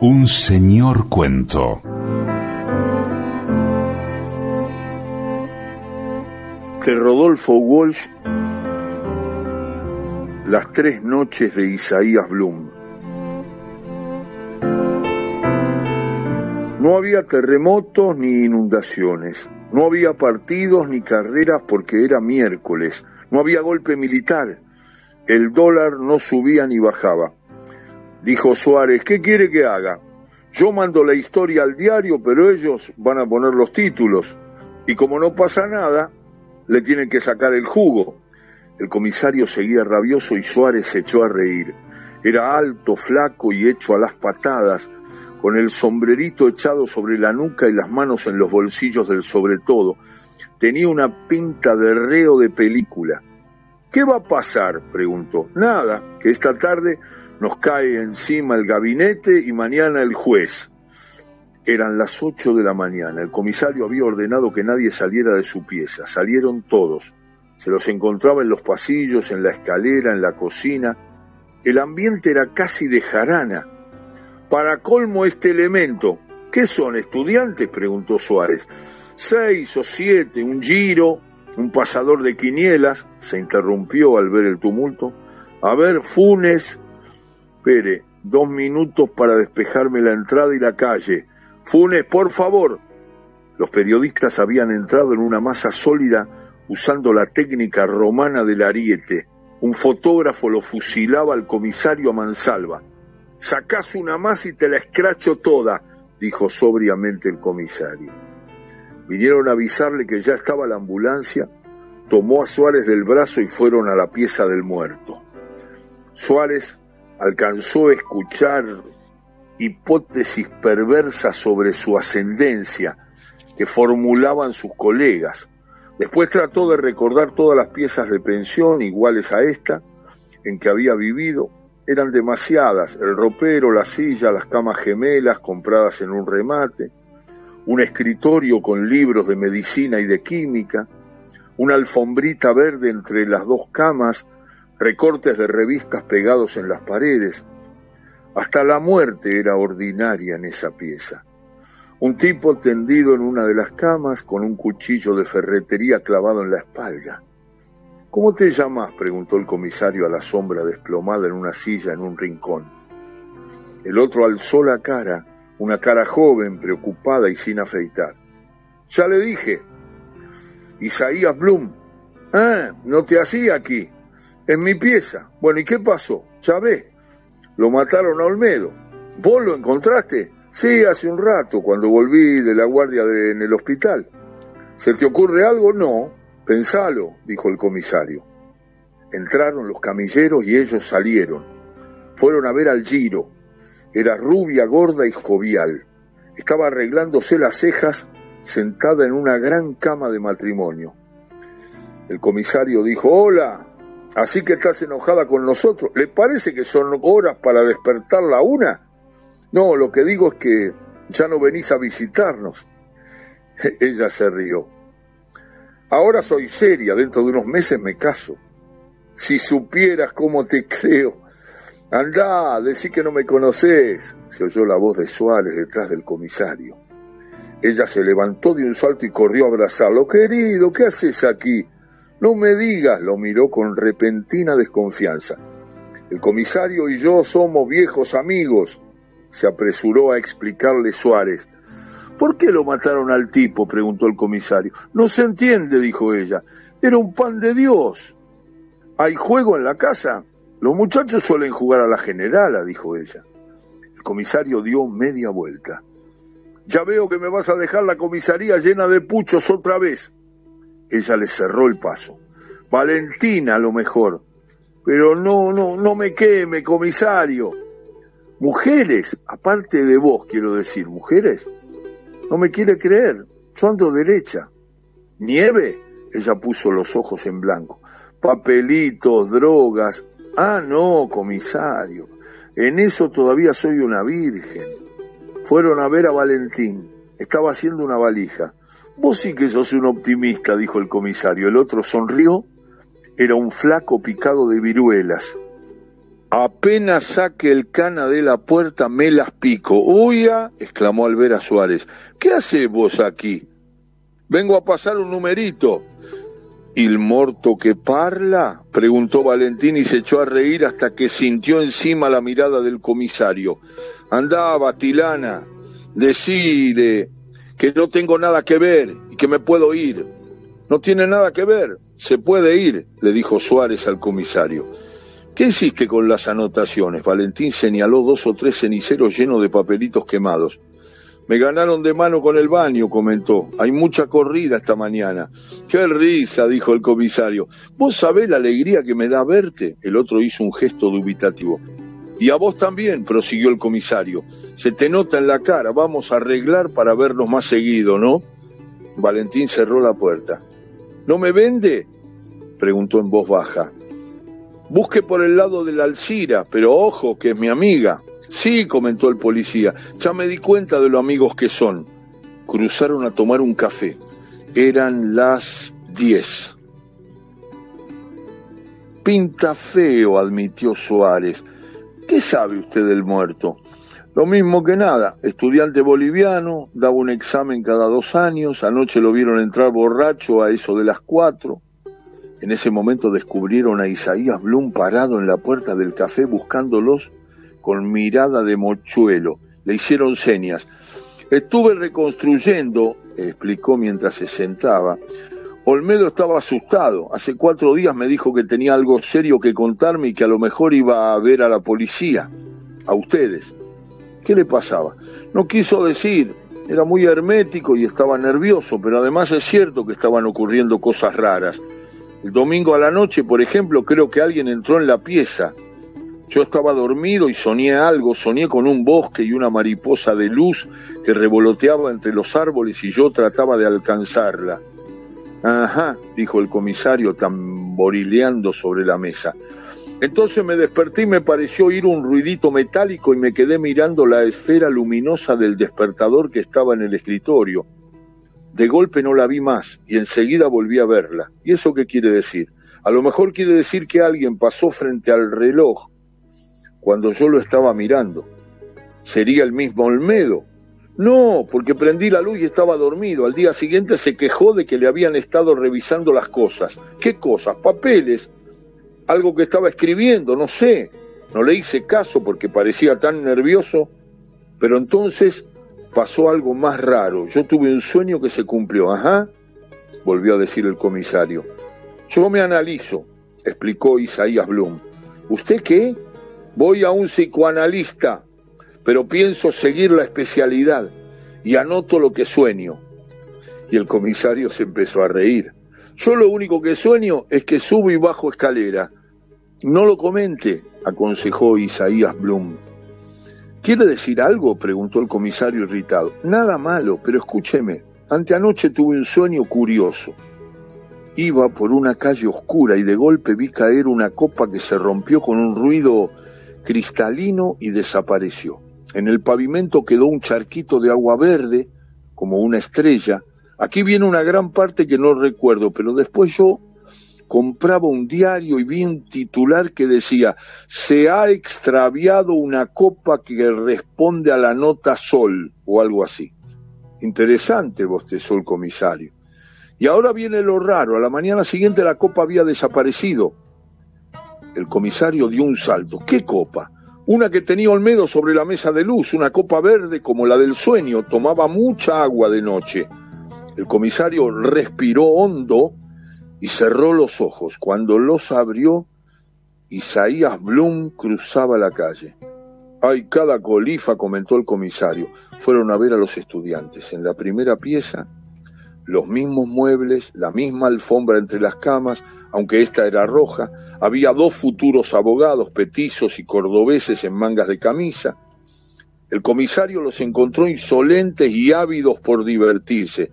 Un señor cuento. De Rodolfo Walsh, Las tres noches de Isaías Bloom. No había terremotos ni inundaciones, no había partidos ni carreras porque era miércoles, no había golpe militar, el dólar no subía ni bajaba. Dijo Suárez, ¿qué quiere que haga? Yo mando la historia al diario, pero ellos van a poner los títulos. Y como no pasa nada, le tienen que sacar el jugo. El comisario seguía rabioso y Suárez se echó a reír. Era alto, flaco y hecho a las patadas, con el sombrerito echado sobre la nuca y las manos en los bolsillos del sobre todo. Tenía una pinta de reo de película. ¿Qué va a pasar? preguntó. Nada, que esta tarde nos cae encima el gabinete y mañana el juez. Eran las ocho de la mañana. El comisario había ordenado que nadie saliera de su pieza. Salieron todos. Se los encontraba en los pasillos, en la escalera, en la cocina. El ambiente era casi de jarana. Para colmo este elemento. ¿Qué son, estudiantes? preguntó Suárez. Seis o siete, un giro, un pasador de quinielas se interrumpió al ver el tumulto. A ver, Funes. Espere, dos minutos para despejarme la entrada y la calle. Funes, por favor. Los periodistas habían entrado en una masa sólida usando la técnica romana del ariete. Un fotógrafo lo fusilaba al comisario mansalva. Sacás una más y te la escracho toda, dijo sobriamente el comisario. Vinieron a avisarle que ya estaba la ambulancia, tomó a Suárez del brazo y fueron a la pieza del muerto. Suárez alcanzó a escuchar hipótesis perversas sobre su ascendencia que formulaban sus colegas. Después trató de recordar todas las piezas de pensión iguales a esta en que había vivido. Eran demasiadas, el ropero, la silla, las camas gemelas compradas en un remate, un escritorio con libros de medicina y de química, una alfombrita verde entre las dos camas, recortes de revistas pegados en las paredes. Hasta la muerte era ordinaria en esa pieza. Un tipo tendido en una de las camas con un cuchillo de ferretería clavado en la espalda. ¿Cómo te llamas? preguntó el comisario a la sombra desplomada en una silla en un rincón. El otro alzó la cara una cara joven, preocupada y sin afeitar. Ya le dije, Isaías Bloom. Ah, no te hacía aquí. En mi pieza. Bueno, ¿y qué pasó? Ya ve. Lo mataron a Olmedo. ¿Vos lo encontraste? Sí, hace un rato, cuando volví de la guardia en el hospital. ¿Se te ocurre algo? No. Pensalo, dijo el comisario. Entraron los camilleros y ellos salieron. Fueron a ver al Giro, era rubia, gorda y jovial. Estaba arreglándose las cejas sentada en una gran cama de matrimonio. El comisario dijo, hola, así que estás enojada con nosotros. ¿Le parece que son horas para despertar la una? No, lo que digo es que ya no venís a visitarnos. Ella se rió. Ahora soy seria, dentro de unos meses me caso. Si supieras cómo te creo, Andá, decí que no me conoces, se oyó la voz de Suárez detrás del comisario. Ella se levantó de un salto y corrió a abrazarlo. Querido, ¿qué haces aquí? No me digas, lo miró con repentina desconfianza. El comisario y yo somos viejos amigos, se apresuró a explicarle Suárez. ¿Por qué lo mataron al tipo? preguntó el comisario. No se entiende, dijo ella. Era un pan de Dios. ¿Hay juego en la casa? Los muchachos suelen jugar a la generala, dijo ella. El comisario dio media vuelta. Ya veo que me vas a dejar la comisaría llena de puchos otra vez. Ella le cerró el paso. Valentina, a lo mejor. Pero no, no, no me queme, comisario. Mujeres, aparte de vos, quiero decir, mujeres. No me quiere creer. Yo ando derecha. ¿Nieve? Ella puso los ojos en blanco. Papelitos, drogas, Ah, no, comisario. En eso todavía soy una virgen. Fueron a ver a Valentín. Estaba haciendo una valija. Vos sí que sos un optimista, dijo el comisario. El otro sonrió. Era un flaco picado de viruelas. Apenas saque el cana de la puerta, me las pico. ¡Uya! exclamó al ver a Suárez. ¿Qué haces vos aquí? Vengo a pasar un numerito. ¿Il morto que parla? preguntó Valentín y se echó a reír hasta que sintió encima la mirada del comisario. Andá, Batilana, decide que no tengo nada que ver y que me puedo ir. No tiene nada que ver, se puede ir, le dijo Suárez al comisario. ¿Qué hiciste con las anotaciones? Valentín señaló dos o tres ceniceros llenos de papelitos quemados. Me ganaron de mano con el baño, comentó. Hay mucha corrida esta mañana. Qué risa, dijo el comisario. Vos sabés la alegría que me da verte. El otro hizo un gesto dubitativo. Y a vos también, prosiguió el comisario. Se te nota en la cara. Vamos a arreglar para vernos más seguido, ¿no? Valentín cerró la puerta. ¿No me vende? preguntó en voz baja. Busque por el lado de la Alcira, pero ojo, que es mi amiga. Sí, comentó el policía, ya me di cuenta de lo amigos que son. Cruzaron a tomar un café. Eran las diez. Pinta feo, admitió Suárez. ¿Qué sabe usted del muerto? Lo mismo que nada, estudiante boliviano, daba un examen cada dos años, anoche lo vieron entrar borracho a eso de las cuatro. En ese momento descubrieron a Isaías Blum parado en la puerta del café buscándolos con mirada de mochuelo. Le hicieron señas. Estuve reconstruyendo, explicó mientras se sentaba. Olmedo estaba asustado. Hace cuatro días me dijo que tenía algo serio que contarme y que a lo mejor iba a ver a la policía, a ustedes. ¿Qué le pasaba? No quiso decir, era muy hermético y estaba nervioso, pero además es cierto que estaban ocurriendo cosas raras. El domingo a la noche, por ejemplo, creo que alguien entró en la pieza yo estaba dormido y soñé algo, soñé con un bosque y una mariposa de luz que revoloteaba entre los árboles y yo trataba de alcanzarla. Ajá, dijo el comisario tamborileando sobre la mesa. Entonces me desperté y me pareció oír un ruidito metálico y me quedé mirando la esfera luminosa del despertador que estaba en el escritorio. De golpe no la vi más y enseguida volví a verla. ¿Y eso qué quiere decir? A lo mejor quiere decir que alguien pasó frente al reloj cuando yo lo estaba mirando. ¿Sería el mismo Olmedo? No, porque prendí la luz y estaba dormido. Al día siguiente se quejó de que le habían estado revisando las cosas. ¿Qué cosas? Papeles. Algo que estaba escribiendo, no sé. No le hice caso porque parecía tan nervioso. Pero entonces pasó algo más raro. Yo tuve un sueño que se cumplió. Ajá, volvió a decir el comisario. Yo me analizo, explicó Isaías Blum. ¿Usted qué? Voy a un psicoanalista, pero pienso seguir la especialidad y anoto lo que sueño. Y el comisario se empezó a reír. Yo lo único que sueño es que subo y bajo escalera. No lo comente, aconsejó Isaías Blum. ¿Quiere decir algo? preguntó el comisario irritado. Nada malo, pero escúcheme. Anteanoche tuve un sueño curioso. Iba por una calle oscura y de golpe vi caer una copa que se rompió con un ruido cristalino y desapareció. En el pavimento quedó un charquito de agua verde, como una estrella. Aquí viene una gran parte que no recuerdo, pero después yo compraba un diario y vi un titular que decía, se ha extraviado una copa que responde a la nota sol o algo así. Interesante, bostezó el comisario. Y ahora viene lo raro, a la mañana siguiente la copa había desaparecido. El comisario dio un salto. ¿Qué copa? Una que tenía Olmedo sobre la mesa de luz, una copa verde como la del sueño, tomaba mucha agua de noche. El comisario respiró hondo y cerró los ojos. Cuando los abrió, Isaías Blum cruzaba la calle. Hay cada colifa, comentó el comisario. Fueron a ver a los estudiantes. En la primera pieza, los mismos muebles, la misma alfombra entre las camas, aunque esta era roja, había dos futuros abogados, petizos y cordobeses en mangas de camisa. El comisario los encontró insolentes y ávidos por divertirse.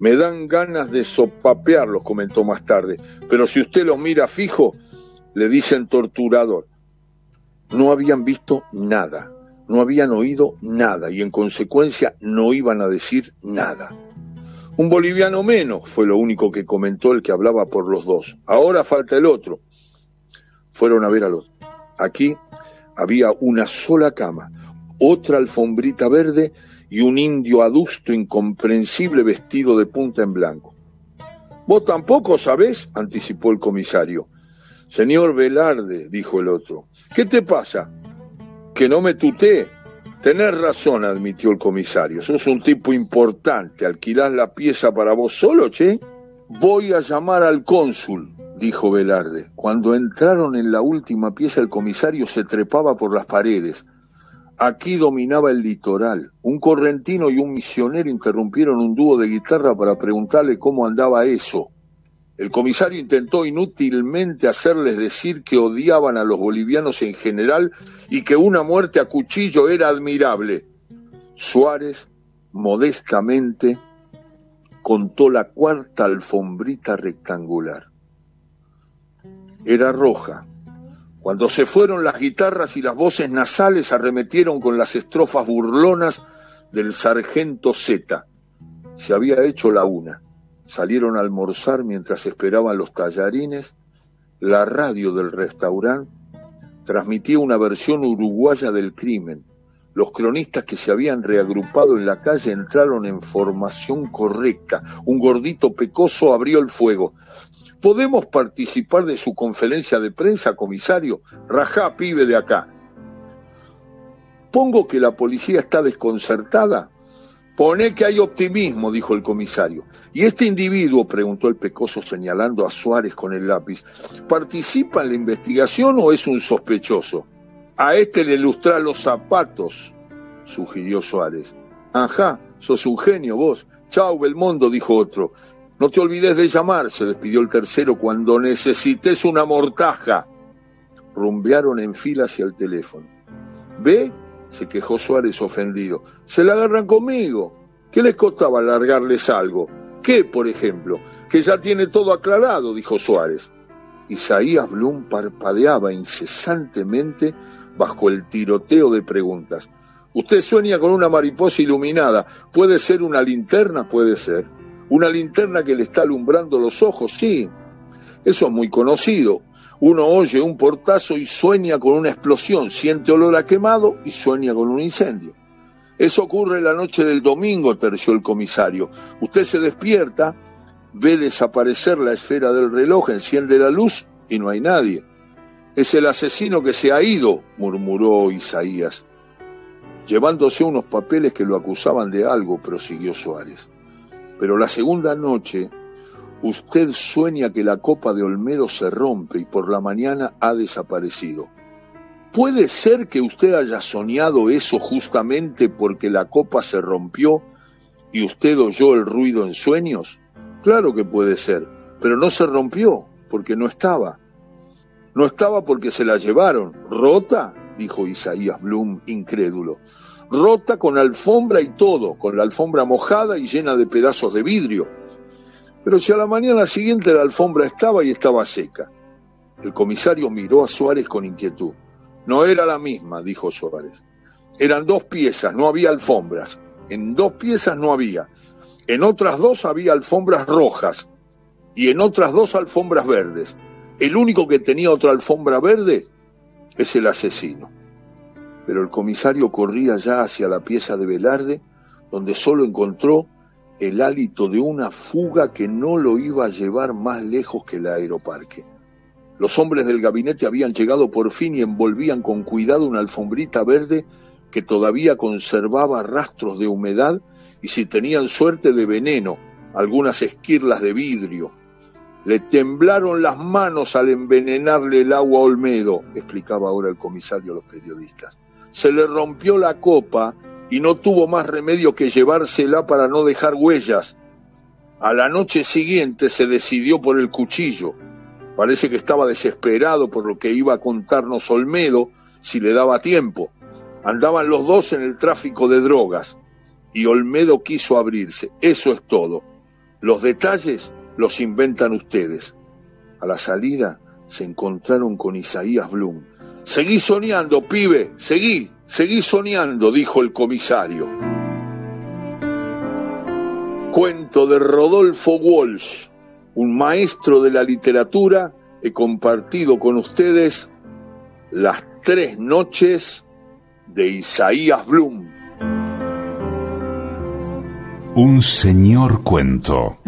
Me dan ganas de sopapearlos, comentó más tarde, pero si usted los mira fijo, le dicen torturador. No habían visto nada, no habían oído nada y en consecuencia no iban a decir nada. Un boliviano menos fue lo único que comentó el que hablaba por los dos. Ahora falta el otro. Fueron a ver al otro. Aquí había una sola cama, otra alfombrita verde y un indio adusto incomprensible vestido de punta en blanco. Vos tampoco sabés, anticipó el comisario. Señor Velarde, dijo el otro, ¿qué te pasa? Que no me tuté. Tenés razón, admitió el comisario. Sos un tipo importante. ¿Alquilás la pieza para vos solo, che? Voy a llamar al cónsul, dijo Velarde. Cuando entraron en la última pieza, el comisario se trepaba por las paredes. Aquí dominaba el litoral. Un correntino y un misionero interrumpieron un dúo de guitarra para preguntarle cómo andaba eso. El comisario intentó inútilmente hacerles decir que odiaban a los bolivianos en general y que una muerte a cuchillo era admirable. Suárez, modestamente, contó la cuarta alfombrita rectangular. Era roja, cuando se fueron las guitarras y las voces nasales arremetieron con las estrofas burlonas del sargento Z. Se había hecho la una. Salieron a almorzar mientras esperaban los tallarines. La radio del restaurante transmitía una versión uruguaya del crimen. Los cronistas que se habían reagrupado en la calle entraron en formación correcta. Un gordito pecoso abrió el fuego. ¿Podemos participar de su conferencia de prensa, comisario? Rajá, pibe de acá. Pongo que la policía está desconcertada. Pone que hay optimismo, dijo el comisario. ¿Y este individuo, preguntó el pecoso señalando a Suárez con el lápiz, participa en la investigación o es un sospechoso? A este le ilustra los zapatos, sugirió Suárez. Ajá, sos un genio vos. Chau, Belmondo, dijo otro. No te olvides de llamar, se despidió el tercero, cuando necesites una mortaja. Rumbearon en fila hacia el teléfono. ¿Ve? se quejó Suárez ofendido. Se la agarran conmigo. ¿Qué les costaba largarles algo? ¿Qué, por ejemplo? Que ya tiene todo aclarado, dijo Suárez. Isaías Blum parpadeaba incesantemente bajo el tiroteo de preguntas. Usted sueña con una mariposa iluminada. ¿Puede ser una linterna? Puede ser. Una linterna que le está alumbrando los ojos, sí. Eso es muy conocido. Uno oye un portazo y sueña con una explosión, siente olor a quemado y sueña con un incendio. Eso ocurre la noche del domingo, terció el comisario. Usted se despierta, ve desaparecer la esfera del reloj, enciende la luz y no hay nadie. Es el asesino que se ha ido, murmuró Isaías, llevándose unos papeles que lo acusaban de algo, prosiguió Suárez. Pero la segunda noche, usted sueña que la copa de Olmedo se rompe y por la mañana ha desaparecido. ¿Puede ser que usted haya soñado eso justamente porque la copa se rompió y usted oyó el ruido en sueños? Claro que puede ser, pero no se rompió porque no estaba. No estaba porque se la llevaron. ¿Rota? dijo Isaías Blum, incrédulo rota con alfombra y todo, con la alfombra mojada y llena de pedazos de vidrio. Pero si a la mañana siguiente la alfombra estaba y estaba seca. El comisario miró a Suárez con inquietud. No era la misma, dijo Suárez. Eran dos piezas, no había alfombras. En dos piezas no había. En otras dos había alfombras rojas y en otras dos alfombras verdes. El único que tenía otra alfombra verde es el asesino pero el comisario corría ya hacia la pieza de Velarde, donde solo encontró el hálito de una fuga que no lo iba a llevar más lejos que el aeroparque. Los hombres del gabinete habían llegado por fin y envolvían con cuidado una alfombrita verde que todavía conservaba rastros de humedad y si tenían suerte de veneno, algunas esquirlas de vidrio. Le temblaron las manos al envenenarle el agua a Olmedo, explicaba ahora el comisario a los periodistas se le rompió la copa y no tuvo más remedio que llevársela para no dejar huellas. A la noche siguiente se decidió por el cuchillo. Parece que estaba desesperado por lo que iba a contarnos Olmedo si le daba tiempo. Andaban los dos en el tráfico de drogas y Olmedo quiso abrirse. Eso es todo. Los detalles los inventan ustedes. A la salida se encontraron con Isaías Blum. Seguí soñando, pibe, seguí, seguí soñando, dijo el comisario. Cuento de Rodolfo Walsh, un maestro de la literatura, he compartido con ustedes las Tres noches de Isaías Bloom. Un señor cuento.